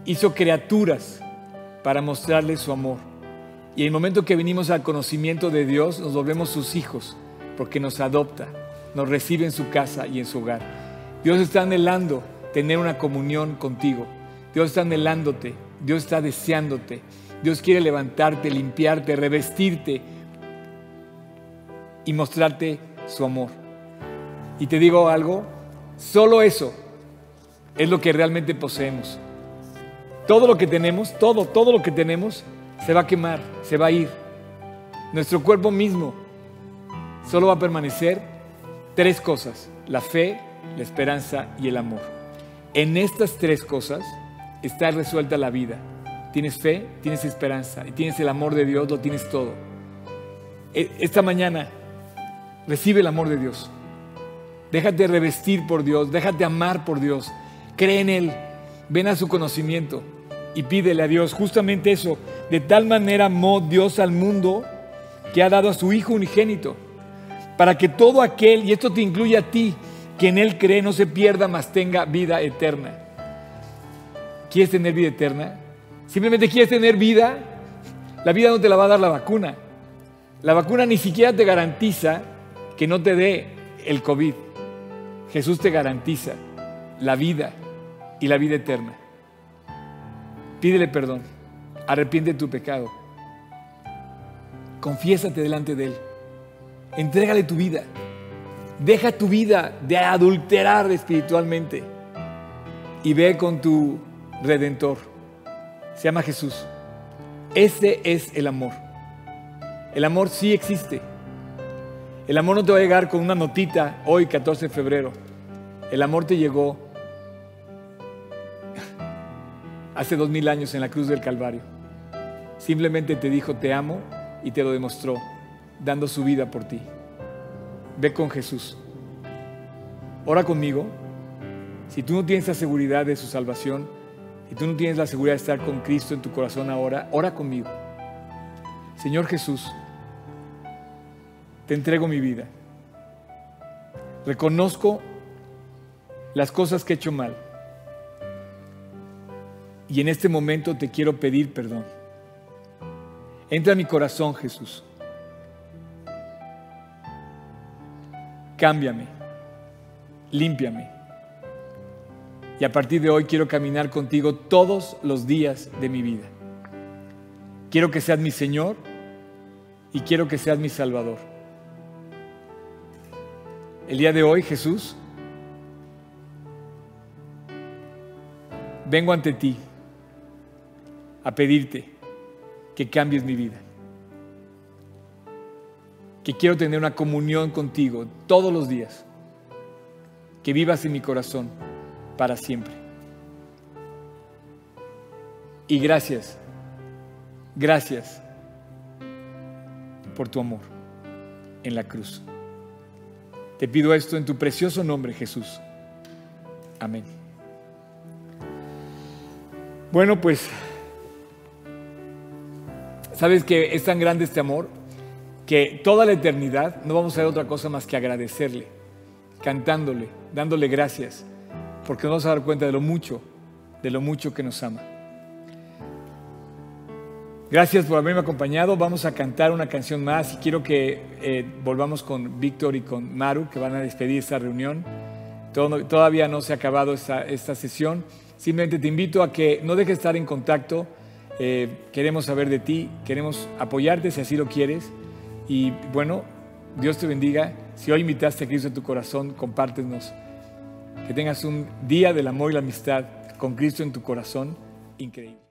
hizo criaturas para mostrarle su amor. Y en el momento que venimos al conocimiento de Dios, nos volvemos sus hijos, porque nos adopta, nos recibe en su casa y en su hogar. Dios está anhelando tener una comunión contigo. Dios está anhelándote. Dios está deseándote. Dios quiere levantarte, limpiarte, revestirte y mostrarte su amor. Y te digo algo, solo eso es lo que realmente poseemos. Todo lo que tenemos, todo, todo lo que tenemos se va a quemar, se va a ir. Nuestro cuerpo mismo solo va a permanecer tres cosas, la fe, la esperanza y el amor. En estas tres cosas está resuelta la vida. Tienes fe, tienes esperanza y tienes el amor de Dios, lo tienes todo. E, esta mañana recibe el amor de Dios. Déjate revestir por Dios, déjate amar por Dios. Cree en Él, ven a su conocimiento y pídele a Dios justamente eso. De tal manera amó Dios al mundo que ha dado a su Hijo unigénito, para que todo aquel, y esto te incluye a ti, que en Él cree no se pierda, mas tenga vida eterna. ¿Quieres tener vida eterna? Simplemente quieres tener vida. La vida no te la va a dar la vacuna. La vacuna ni siquiera te garantiza que no te dé el COVID. Jesús te garantiza la vida y la vida eterna. Pídele perdón, arrepiente tu pecado, confiésate delante de Él, entrégale tu vida, deja tu vida de adulterar espiritualmente y ve con tu redentor. Se llama Jesús. Ese es el amor. El amor sí existe. El amor no te va a llegar con una notita hoy, 14 de febrero. El amor te llegó hace dos mil años en la cruz del Calvario. Simplemente te dijo, te amo y te lo demostró, dando su vida por ti. Ve con Jesús. Ora conmigo. Si tú no tienes la seguridad de su salvación, y tú no tienes la seguridad de estar con Cristo en tu corazón ahora, ora conmigo. Señor Jesús, te entrego mi vida. Reconozco las cosas que he hecho mal. Y en este momento te quiero pedir perdón. Entra a mi corazón, Jesús. Cámbiame. Límpiame. Y a partir de hoy quiero caminar contigo todos los días de mi vida. Quiero que seas mi Señor y quiero que seas mi Salvador. El día de hoy, Jesús, vengo ante ti a pedirte que cambies mi vida. Que quiero tener una comunión contigo todos los días. Que vivas en mi corazón para siempre. Y gracias, gracias por tu amor en la cruz. Te pido esto en tu precioso nombre, Jesús. Amén. Bueno, pues, sabes que es tan grande este amor que toda la eternidad no vamos a hacer otra cosa más que agradecerle, cantándole, dándole gracias porque nos vamos a dar cuenta de lo mucho, de lo mucho que nos ama. Gracias por haberme acompañado. Vamos a cantar una canción más y quiero que eh, volvamos con Víctor y con Maru, que van a despedir esta reunión. todavía no se ha acabado esta, esta, sesión. Simplemente te invito a que no dejes de estar en contacto. Eh, queremos saber de ti, queremos apoyarte si así lo quieres. Y bueno, Dios te bendiga. Si hoy invitaste a Cristo en tu corazón, compártenos que tengas un día del amor y la amistad con Cristo en tu corazón increíble.